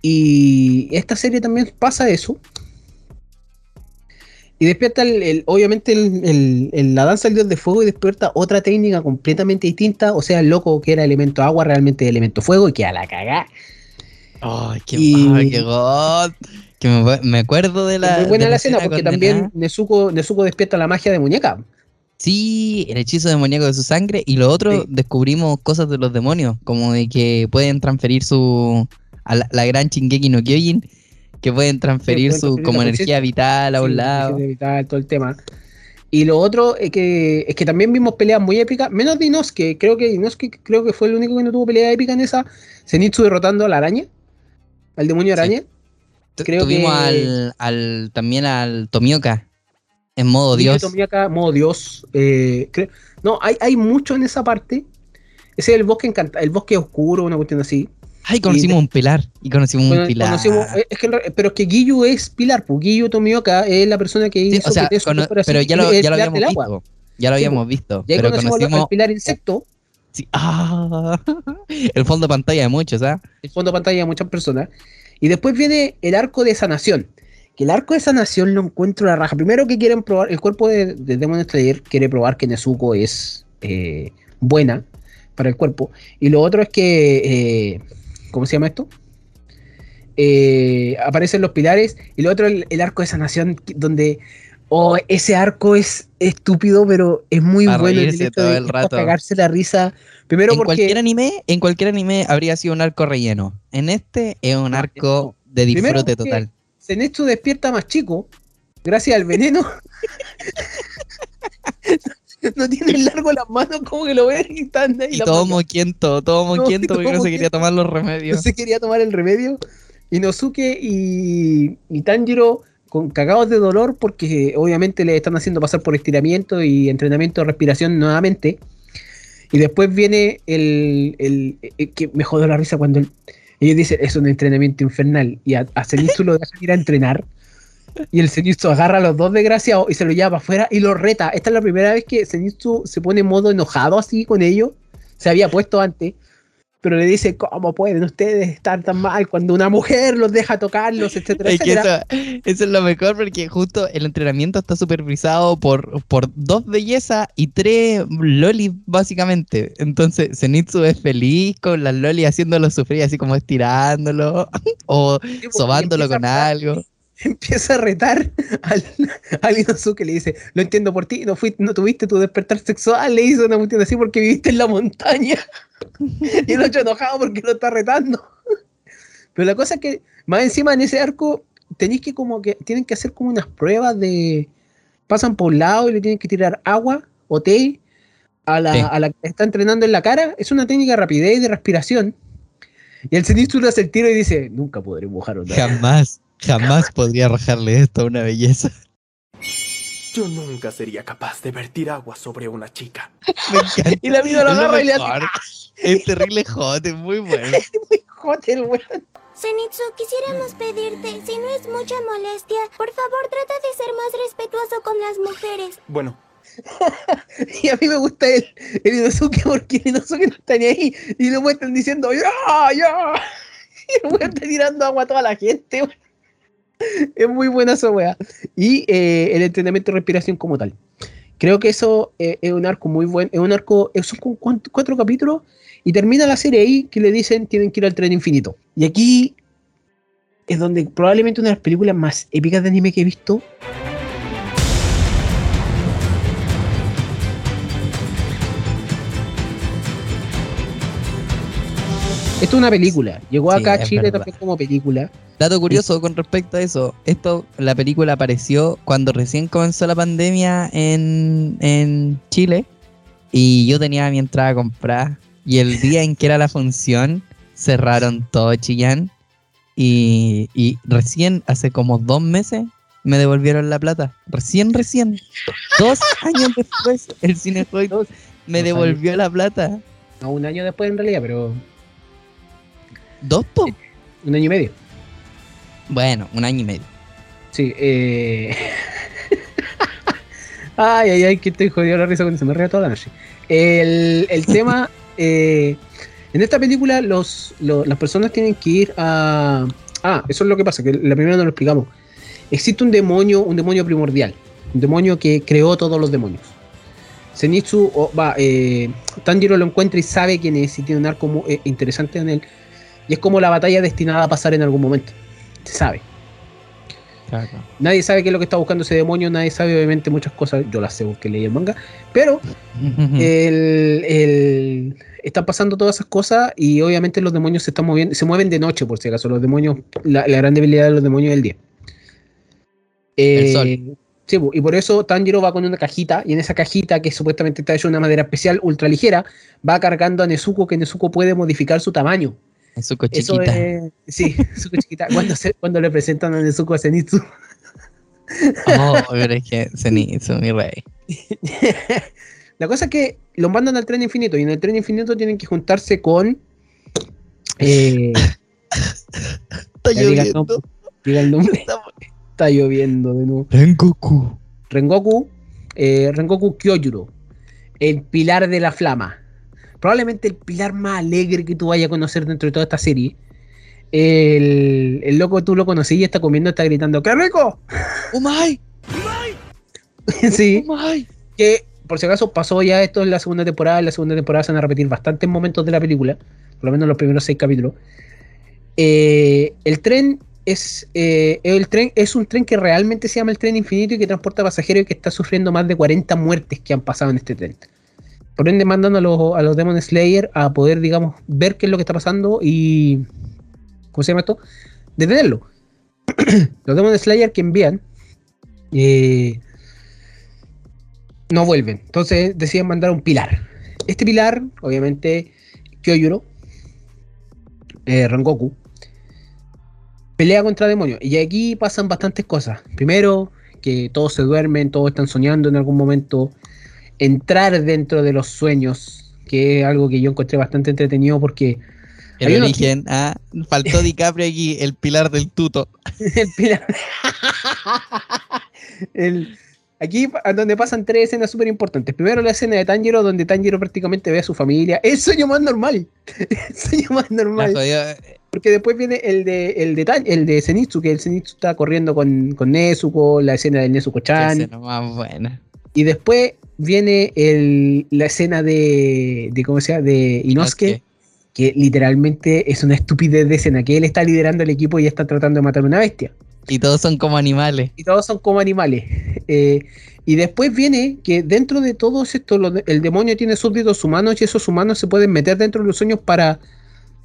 Y esta serie también pasa eso. Y despierta, el, el- obviamente, el- la danza del dios de fuego y despierta otra técnica completamente distinta. O sea, el loco que era elemento agua, realmente elemento fuego y que a la cagá. Ay, qué, Y- ay, qué god. Que me, me acuerdo de la. Es muy buena de la escena porque también. Nezuko, Nezuko despierta la magia de muñeca. Sí, el hechizo demoníaco de su sangre. Y lo otro, Sí. descubrimos cosas de los demonios, como de que pueden transferir su. a la, la gran Shingeki no Kyojin, que pueden transferir pueden su transferir como la energía vital a Sí, un lado. vital, todo el tema. Y lo otro es que, es que también vimos peleas muy épicas, menos de Inosuke, creo que Inosuke creo que fue el único que no tuvo pelea épica en esa. Zenitsu derrotando a la araña, al demonio araña. Creo Tuvimos que- al, al. también al Tomioka. En modo Dios. Tomioka, modo Dios. eh, creo- no, hay, hay mucho en esa parte. Ese es el bosque encanta, el bosque oscuro, una cuestión así. Ay, conocimos un pilar. Y conocimos Bueno, un pilar. conocimos- eh, es que, pero es que Giyu es Pilar, pues Giyu Tomioka es la persona que Sí, hizo o sea, que Tetsuo cono- fuera pero ya lo, el ya lo habíamos visto. Ya lo Sí, habíamos visto. Y ahí Pero conocimos, conocimos. Pilar Insecto, sí, ah, *laughs* el fondo de pantalla de muchos, ¿ah? el fondo de pantalla de muchas personas. Y después viene el arco de sanación. Que el arco de sanación lo encuentro la raja. Primero que quieren probar, el cuerpo de, de Demon Slayer quiere probar que Nezuko es eh, buena para el cuerpo. Y lo otro es que, eh, ¿cómo se llama esto? Eh, aparecen los pilares. Y lo otro, el, el arco de sanación, donde, oh, ese arco es estúpido, pero es muy Pa' bueno. en reírse hecho todo de- el rato. cagarse la risa. Primero en porque... cualquier anime, en cualquier anime habría sido un arco relleno. En este es un No, arco de disfrute total. Zenitsu despierta más chico, gracias al veneno. *laughs* *laughs* no tiene largo las manos, como que lo ven y están ahí. Y todo moquiento, todo *laughs* No, moquiento todo porque no se quería tomar los No remedios. se quería tomar el remedio. Inosuke y, y Tanjiro con cagados de dolor porque obviamente le están haciendo pasar por estiramiento y entrenamiento de respiración nuevamente. Y después viene el, el que me jodó la risa cuando el- ellos dicen es un entrenamiento infernal y a, a lo dejan ir a entrenar. Y el Zenitsu agarra a los dos desgraciados y se lo lleva para afuera y lo reta. Esta es la primera vez que Zenitsu se pone en modo enojado así con ellos. Se había puesto antes. Pero le dice, ¿cómo pueden ustedes estar tan mal cuando una mujer los deja tocarlos, etcétera, Es que etcétera? eso, eso es lo mejor porque justo el entrenamiento está supervisado por, por dos bellezas y tres lolis básicamente. Entonces Zenitsu es feliz con las lolis haciéndolo sufrir así como estirándolo *laughs* o Sí, sobándolo con algo. *laughs* Empieza a retar al, *laughs* al Inosuke, le dice, lo entiendo por ti, no, fuiste, no tuviste tu despertar sexual, le hizo una cuestión así porque viviste en la montaña. *laughs* y el otro enojado porque lo está retando. Pero la cosa es que, más encima en ese arco, tenéis que como que, tienen que hacer como unas pruebas de, pasan por un lado y le tienen que tirar agua o té a la, Sí. a la que está entrenando en la cara. Es una técnica de rapidez y de respiración. Y el Zenitsu hace el tiro y dice, nunca podré mojar una Jamás, jamás podría arrojarle esto a una belleza. Yo nunca sería capaz de vertir agua sobre una chica. *laughs* Me encanta. Y la mina lo agarra y le hace mejor. Es terrible hot, es muy bueno. *laughs* muy jote el weón. Zenitsu, quisiéramos pedirte, si no es mucha molestia, por favor trata de ser más respetuoso con las mujeres. Bueno, *laughs* Y a mí me gusta el, el Inosuke porque el Inosuke no está ni ahí. Y lo muestran diciendo, ¡ya! ¡ya! Y el weón está tirando agua a toda la gente, weón. *laughs* Es muy buena esa weá. Y eh, el entrenamiento de respiración como tal. Creo que eso eh, es un arco muy bueno. Es un arco. eh, Son cuant- cuatro capítulos. Y termina la serie ahí que le dicen tienen que ir al tren infinito. Y aquí es donde probablemente una de las películas más épicas de anime que he visto. Esto es una película. Llegó Sí, acá a Chile verdad. también como película. Dato curioso con respecto a eso, esto, la película apareció cuando recién comenzó la pandemia en, en Chile y yo tenía mi entrada comprada y el día en que era la función cerraron todo Chillán y, y recién hace como dos meses me devolvieron la plata. Recién, recién. Dos años después el Cinejoy me devolvió la plata. No, un año después en realidad, pero ¿Dos po? un año y medio. Bueno, un año y medio. Sí, eh... *laughs* ay, ay, ay, que estoy jodido la risa cuando se me ríe toda la noche. El, el tema, *laughs* eh, en esta película los, lo- las personas tienen que ir a... Ah, eso es lo que pasa, que la primera no lo explicamos. Existe un demonio, un demonio primordial, un demonio que creó todos los demonios. Zenitsu, o- va, eh, Tanjiro lo encuentra y sabe quién es y tiene un arco muy, eh, interesante en él. Y es como la batalla destinada a pasar en algún momento. Se sabe. Nadie sabe qué es lo que está buscando ese demonio, nadie sabe obviamente muchas cosas, yo las sé porque leí el manga, pero *laughs* el, el- están pasando todas esas cosas y obviamente los demonios se están moviendo, se mueven de noche por si acaso, los demonios, la, la gran debilidad de los demonios es el día. El Eh, sol. sí, y por eso Tanjiro va con una cajita y en esa cajita que supuestamente está hecha de una madera especial ultra ligera, va cargando a Nezuko que Nezuko puede modificar su tamaño. En su Eso cochiquita. es, sí, Nezuko chiquita. Cuando, se- cuando le presentan a Nezuko a Zenitsu. Oh, pero es que Zenitsu, mi rey. *laughs* La cosa es que los mandan al tren infinito y en el tren infinito tienen que juntarse con. Eh, Está diga el nombre. diga el nombre. Está lloviendo de nuevo. Rengoku. Rengoku. eh, Rengoku Kyojuro. El pilar de la flama. Probablemente el pilar más alegre que tú vayas a conocer dentro de toda esta serie. El, el loco tú lo conocí y está comiendo, está gritando ¡Qué rico! ¡Umai! *laughs* sí. ¡Umai! que por si acaso pasó ya esto en la segunda temporada, en la segunda temporada se van a repetir bastantes momentos de la película, por lo menos los primeros seis capítulos. Eh, el tren es eh, el tren es un tren que realmente se llama el tren infinito y que transporta pasajeros y que está sufriendo más de 40 muertes que han pasado en este tren. Por ende mandan a los, a los Demon Slayer a poder, digamos, ver qué es lo que está pasando y ¿cómo se llama esto? Detenerlo. *clears throat* los Demon Slayer que envían eh, no vuelven. Entonces deciden mandar un pilar. Este pilar, obviamente, Kyojuro, eh, Rengoku, pelea contra demonios. Y aquí pasan bastantes cosas. Primero, que todos se duermen, todos están soñando en algún momento. Entrar dentro de los sueños, que es algo que yo encontré bastante entretenido porque El origen, ah, faltó DiCaprio aquí, el pilar del tuto. *laughs* el pilar. El- aquí donde pasan tres escenas súper importantes. Primero la escena de Tanjiro, donde Tanjiro prácticamente ve a su familia. Es el sueño más normal. *laughs* El sueño más normal. Porque después viene el de el de, Tan- el de Zenitsu, que el Zenitsu está corriendo con, con Nezuko, la escena del Nezuko-chan. escena más buena. Y después viene el, la escena de, de ¿cómo se llama? De Inosuke, que literalmente es una estupidez de escena, que él está liderando el equipo y está tratando de matar a una bestia. Y todos son como animales. y todos son como animales. Eh, y después viene que dentro de todos estos, el demonio tiene súbditos humanos y esos humanos se pueden meter dentro de los sueños para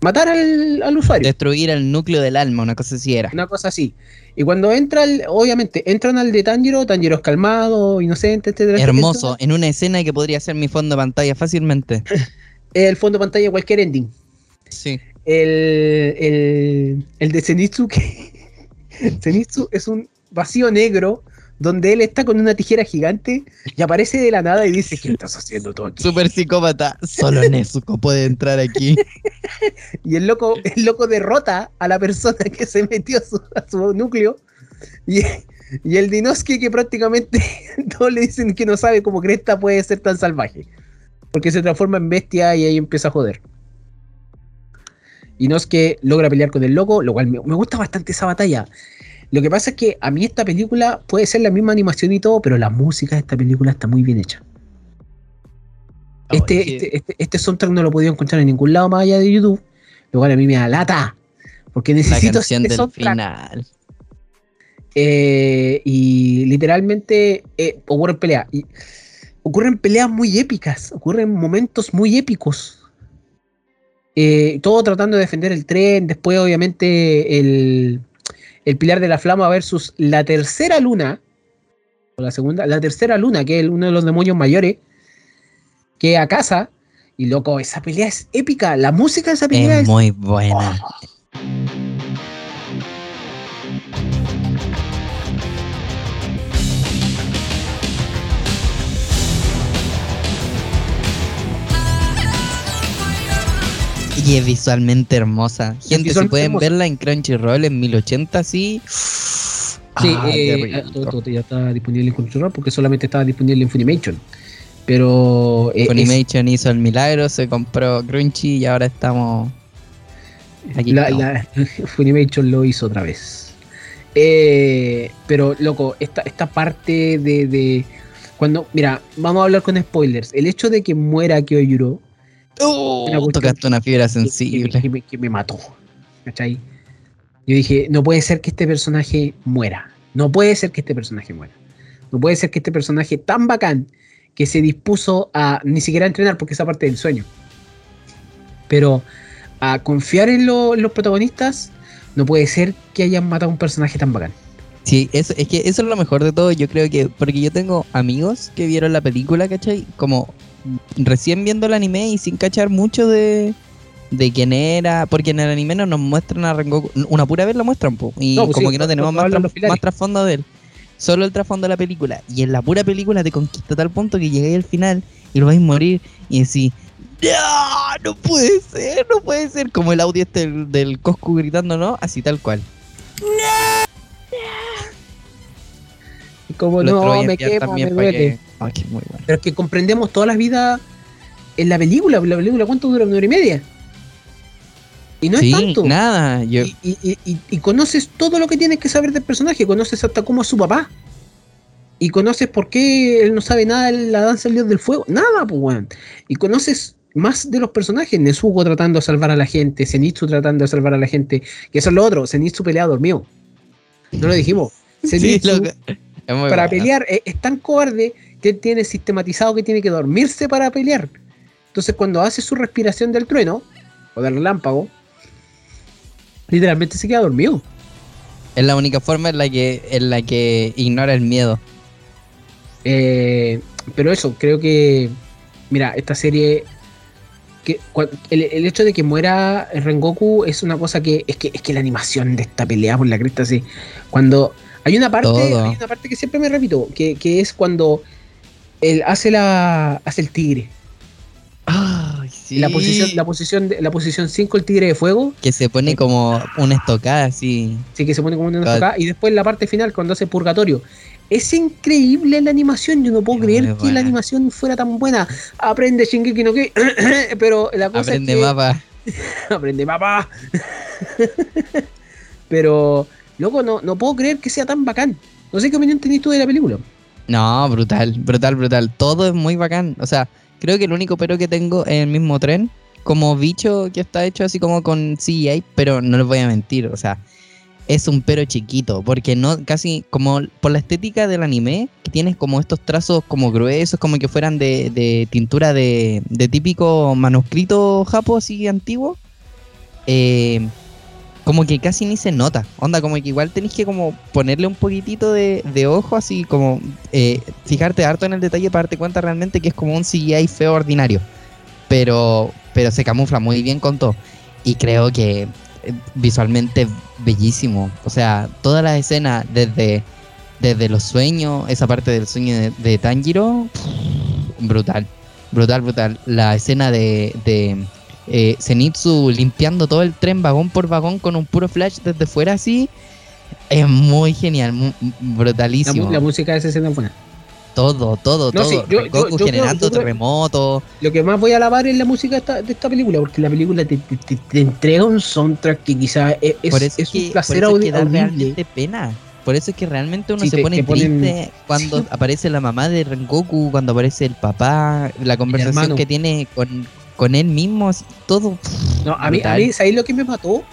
matar al, al usuario. Destruir el núcleo del alma, una cosa así era. Una cosa así. Y cuando entra, el- obviamente, entran al de Tanjiro, Tanjiro es calmado, inocente, etcétera. Hermoso, etcétera. en una escena que podría ser mi fondo de pantalla fácilmente. *laughs* El fondo de pantalla de cualquier ending. Sí. El, el, el de Zenitsu, que *laughs* Zenitsu es un vacío negro donde él está con una tijera gigante y aparece de la nada y dice, ¿qué estás haciendo tú aquí? Super psicópata. Solo Nezuko puede entrar aquí. *laughs* Y el loco, el loco derrota a la persona que se metió a su, a su núcleo. Y, y el Dinosuke que prácticamente *laughs* todos le dicen que no sabe cómo Cresta puede ser tan salvaje. Porque se transforma en bestia y ahí empieza a joder. Inosuke logra pelear con el loco, lo cual me, me gusta bastante esa batalla. Lo que pasa es que a mí esta película puede ser la misma animación y todo, pero la música de esta película está muy bien hecha. Oh, Este, este, este, este soundtrack no lo he podido encontrar en ningún lado más allá de YouTube, lo cual a mí me da lata, porque la necesito canción este del soundtrack. final. Eh, y literalmente eh, ocurren peleas. Y ocurren peleas muy épicas, ocurren momentos muy épicos. Eh, todo tratando de defender el tren. Después, obviamente, el, el Pilar de la Flama versus la tercera luna. O la segunda, la tercera luna, que es uno de los demonios mayores. Que a casa. Y loco, esa pelea es épica. La música de esa pelea Es es. muy buena. Y es visualmente hermosa. Gente, si pueden hermosa. verla en Crunchyroll en 1080, sí. Sí, Ah, eh, ah, todo ya está disponible en Crunchyroll porque solamente estaba disponible en Funimation. Pero eh, es- Funimation hizo el milagro, se compró Crunchy y ahora estamos aquí. la- *laughs* Funimation lo hizo otra vez. Eh, pero loco, esta, esta parte de, de cuando, mira, vamos a hablar con spoilers. El hecho de que muera Kyoyuro Oh, una tocaste una fibra que, que- sensible. que me, que me mató. ¿Cachai? Yo dije, no puede ser que este personaje muera. No puede ser que este personaje muera. No puede ser que este personaje tan bacán que se dispuso a ni siquiera a entrenar porque esa parte del sueño. Pero a confiar en, lo- en los protagonistas, no puede ser que hayan matado a un personaje tan bacán. Sí, eso, es que eso es lo mejor de todo. Yo creo que, porque yo tengo amigos que vieron la película, ¿cachai? Como recién viendo el anime y sin cachar mucho de, de quién era. Porque en el anime no nos muestran a Rengoku. Una pura vez lo muestran, po, y No, pues como sí, que no tenemos más, tra- trasfondo de él. Solo el trasfondo de la película. Y en la pura película te conquista a tal punto que llegáis al final y lo vais a morir y decís. ¡No! No puede ser, no puede ser. Como el audio este del, del Coscu gritando, ¿no? Así tal cual. Y como Lo no, me quemo, me duele. que- Ay, que muy bueno. Pero es que comprendemos todas las vidas en la película. La película, ¿cuánto dura? ¿Una hora y media? Y no sí, es tanto. nada. Yo, Y, y- y- y- y conoces todo lo que tienes que saber del personaje, conoces hasta cómo es su papá. Y conoces por qué él no sabe nada de la danza del dios del fuego. Nada, pues, weón. Y conoces más de los personajes. Nezuko tratando de salvar a la gente, Zenitsu tratando de salvar a la gente. Que eso es lo otro, Zenitsu pelea dormido. No lo dijimos. *laughs* Zenitsu es muy para pelear es, es tan cobarde que él tiene sistematizado que tiene que dormirse para pelear. Entonces cuando hace su respiración del trueno o del relámpago, literalmente se queda dormido. Es la única forma en la que, en la que ignora el miedo. Eh, pero eso, creo que, mira, esta serie, que, el, el hecho de que muera Rengoku es una cosa que es que es que la animación de esta pelea por la cresta, así, cuando hay una parte, hay una parte que siempre me repito, que, que es cuando él hace la hace el tigre, Ay, sí. la posición, la posición, la posición 5 el tigre de fuego, Que se pone como una estocada así. sí que se pone como una estocada, y después la parte final cuando hace purgatorio. Es increíble la animación, yo no puedo Es creer que la animación fuera tan buena. Aprende Shingeki no Kyojin, *coughs* pero la cosa Aprende es que, mapa. *laughs* aprende mapa. *laughs* pero loco, no, no puedo creer que sea tan bacán. No sé qué opinión tenés tú de la película. No, brutal, brutal, brutal. Todo es muy bacán. O sea, creo que el único pero que tengo es el mismo tren. Como bicho que está hecho así como con CGI, pero no les voy a mentir. O sea, es un pero chiquito. Porque no, casi como por la estética del anime, que tienes como estos trazos como gruesos, como que fueran de, de tintura de, de típico manuscrito japo así antiguo. Eh, como que casi ni se nota. Onda, como que igual tenés que como ponerle un poquitito de, ojo, así como eh, fijarte harto en el detalle para darte cuenta realmente que es como un CGI feo ordinario. Pero, pero se camufla muy bien con todo. Y creo que eh, visualmente bellísimo. O sea, toda la escena desde, desde los sueños, esa parte del sueño de, de Tanjiro, brutal. Brutal, brutal. La escena de, de eh, Zenitsu limpiando todo el tren vagón por vagón con un puro flash desde fuera así. Es muy genial, mu- La, brutalísimo. la música de esa escena es buena. Todo, todo, No, todo. sí, yo- Rengoku yo- yo generando terremotos. Lo que más voy a alabar es la música de esta, de esta película, porque la película te, te- te- te entrega un soundtrack que quizás es, es- es es que, un placer por eso es que da realmente pena. Por eso es que realmente uno Sí, se pone ponen- triste *laughs* cuando Sí. aparece la mamá de Rengoku, cuando aparece el papá, la conversación que tiene con, con él mismo, todo. No, a mí, a mí, ¿sabéis lo que me mató?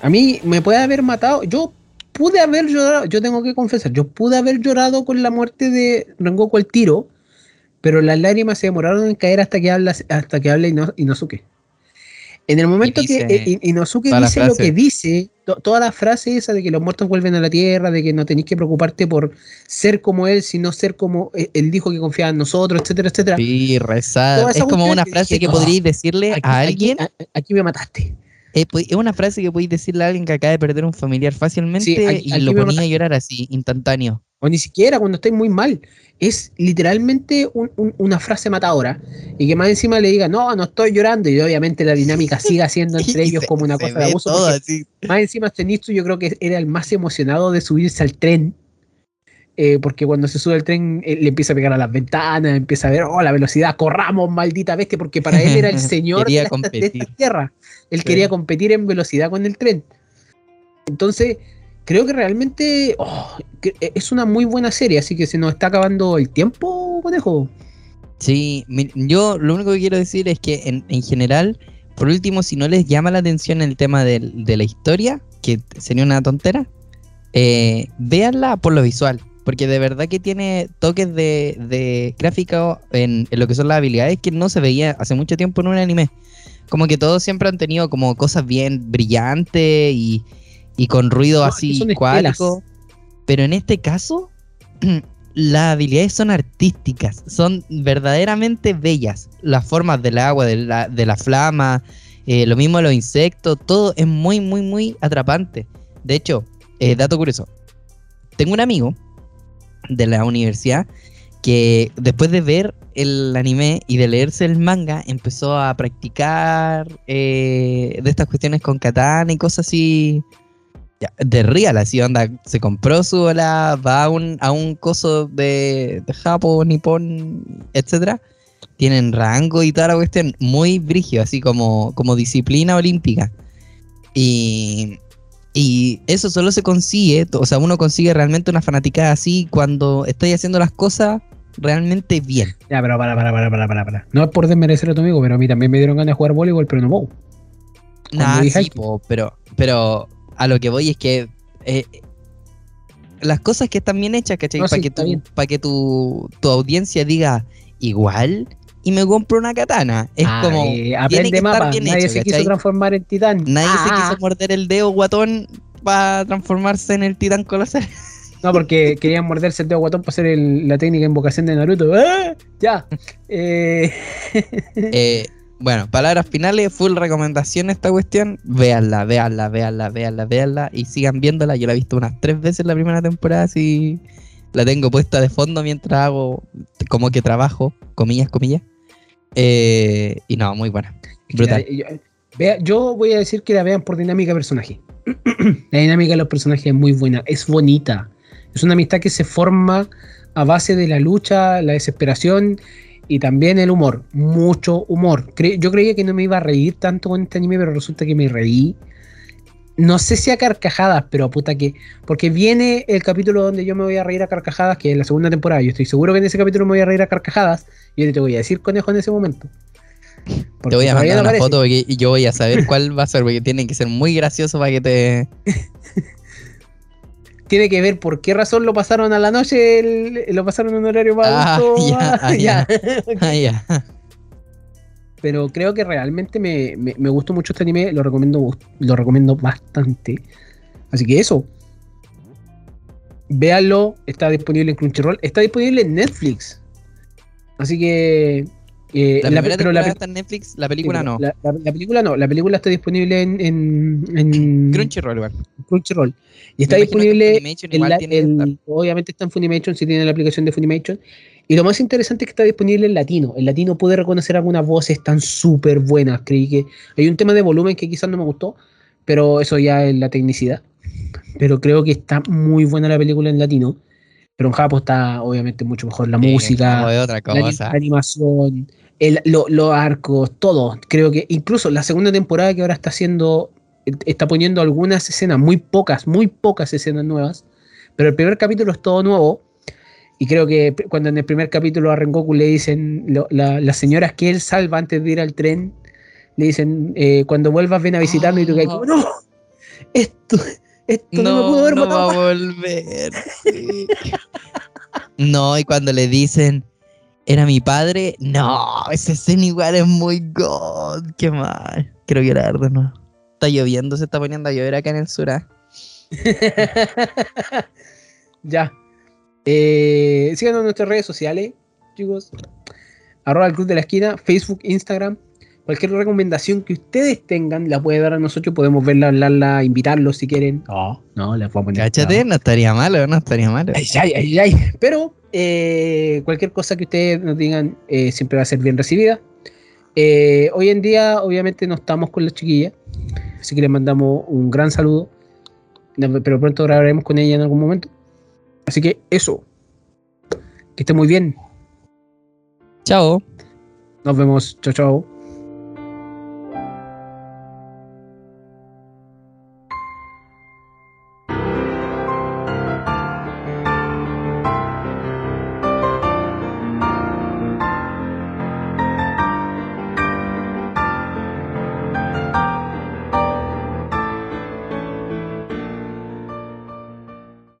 A mí me puede haber matado. Yo pude haber llorado, yo tengo que confesar, yo pude haber llorado con la muerte de Rengoku al tiro, pero las lágrimas se demoraron en caer hasta que habla, hasta que habla Ino- Inosuke. En el momento dice que eh, Inosuke dice lo que dice, to- toda la frase esa de que los muertos vuelven a la tierra, de que no tenéis que preocuparte por ser como él, sino ser como eh, él dijo que confiaba en nosotros, etcétera, etcétera. Sí, rezar. Es como una que frase que "No, podríais decirle Aquí, a alguien. aquí me mataste. Eh, pues, es una frase que podéis decirle a alguien que acaba de perder un familiar fácilmente Sí, aquí- y aquí lo ponía a llorar así, instantáneo. o ni siquiera cuando estáis muy mal. Es literalmente un- un- una frase matadora. Y que más encima le diga, no, no estoy llorando. Y obviamente la dinámica *laughs* siga siendo entre ellos como una cosa de abuso. todo más encima Zenitsu yo creo que era el más emocionado de subirse al tren. Eh, porque cuando se sube al tren él le empieza a pegar a las ventanas, empieza a ver, oh, la velocidad, corramos, maldita bestia, porque para él era el *laughs* señor de, Quería la- de esta tierra. Él Sí. quería competir en velocidad con el tren. Entonces, creo que realmente oh, que es una muy buena serie, así que se nos está acabando el tiempo, conejo. Sí, yo lo único que quiero decir es que en, en general, por último, si no les llama la atención el tema de, la historia, que sería una tontera, eh, véanla por lo visual, porque de verdad que tiene toques de, de gráfica en, en lo que son las habilidades que no se veía hace mucho tiempo en un anime. Como que todos siempre han tenido como cosas bien brillantes y, y con ruido No, así cuático. Pero en este caso, *clears throat* las habilidades son artísticas, son verdaderamente bellas. Las formas del agua, de la, de la flama, eh, lo mismo los insectos, todo es muy, muy, muy atrapante. De hecho, eh, dato curioso, tengo un amigo de la universidad que después de ver el anime y de leerse el manga, empezó a practicar eh, de estas cuestiones con katana y cosas así de real, así onda, se compró su ola, va a un, a un coso de, de Japón, Nippon, etcétera. Tienen rango y toda la cuestión, muy brigio, así como, como disciplina olímpica. Y, y eso solo se consigue, o sea, uno consigue realmente una fanática así cuando estáis haciendo las cosas realmente bien. Ya, pero para, para, para, para, para, para. No es por desmerecer a tu amigo, pero a mí también me dieron ganas de jugar voleibol, pero no puedo. Cuando Nah, sí, po, pero, pero a lo que voy es que eh, las cosas que están bien hechas, ¿cachai? No, Para sí, que, tu, pa' que tu, tu audiencia diga igual y me compro una katana. Es Ay, como. tiene aprende que estar mapa. bien Nadie hecho, se quiso transformar en titán. Nadie se Ah, quiso morder el dedo guatón para transformarse en el titán colosal. *laughs* No, porque querían morderse el dedo guatón para hacer el- la técnica de invocación de Naruto. ¡Ah! Ya. Eh, *laughs* Eh, bueno, palabras finales, full recomendación esta cuestión. Véanla, véanla, véanla, véanla, véanla y sigan viéndola. Yo la he visto unas tres veces la primera temporada, así la tengo puesta de fondo mientras hago como que trabajo, comillas, comillas. Eh, y no, muy buena. Brutal. yo, voy a decir que la vean por dinámica de personaje. *clears throat* la dinámica de los personajes es muy buena, es bonita. Es una amistad que se forma a base de la lucha, la desesperación y también el humor. Mucho humor. Cre- yo creía que no me iba a reír tanto con este anime, pero resulta que me reí. No sé si a carcajadas, pero puta que. Porque viene el capítulo donde yo me voy a reír a carcajadas, que es la segunda temporada. Yo estoy seguro que en ese capítulo me voy a reír a carcajadas. Y yo te voy a decir conejo en ese momento. Te voy a mandar no una aparece. foto y yo voy a saber *laughs* cuál va a ser, porque tiene que ser muy gracioso para que te. *laughs* Tiene que ver por qué razón lo pasaron a la noche, el- lo pasaron en un horario más Ah, adulto. ya, ah, *laughs* ya. Ah, ya. Pero creo que realmente me, me- me gustó mucho este anime, lo recomiendo, lo recomiendo bastante. Así que eso. Véanlo, está disponible en Crunchyroll, está disponible en Netflix. Así que. eh, La la- pero está en Netflix, la película sí, no. La, la- la película no, la película está disponible en, en, en Crunchyroll, igual. Crunchyroll. Y está disponible en en- obviamente está en Funimation si tiene la aplicación de Funimation. Y lo más interesante es que está disponible en latino. En latino pude reconocer algunas voces están súper buenas. Creí que hay un tema de volumen que quizás no me gustó, pero eso ya es la tecnicidad. Pero creo que está muy buena la película en latino. Pero en Japón está obviamente mucho mejor la Sí, música, de otra cosa. la animación, el- lo- los arcos, todo. Creo que incluso la segunda temporada que ahora está haciendo, eh, está poniendo algunas escenas, muy pocas, muy pocas escenas nuevas. Pero el primer capítulo es todo nuevo. Y creo que cuando en el primer capítulo a Rengoku le dicen, lo- la- las señoras que él salva antes de ir al tren, le dicen, eh, cuando vuelvas ven a visitarnos y tú caes como, no, esto, esto no, me pudo No, haber no matado va a volver. sí. *laughs* No, y cuando le dicen, era mi padre, no, esa escena igual es muy god, qué mal. Quiero llorar de nuevo. Está lloviendo, se está poniendo a llover acá en el sur. ¿ah? *laughs* ya. Eh, síganos en nuestras redes sociales, chicos. Arroba el Club de la Esquina, Facebook, Instagram. Cualquier recomendación que ustedes tengan la puede dar a nosotros. Podemos verla, hablarla, invitarlos si quieren. No, no, les vamos a poner. Cáchate, no estaría malo, no estaría malo. Ay, ay, ay, ay. Pero eh, cualquier cosa que ustedes nos digan eh, siempre va a ser bien recibida. Eh, hoy en día, obviamente, no estamos con la chiquilla. Así que les mandamos un gran saludo. Pero pronto grabaremos con ella en algún momento. Así que eso. Que esté muy bien. Chao. Nos vemos. Chao, chao.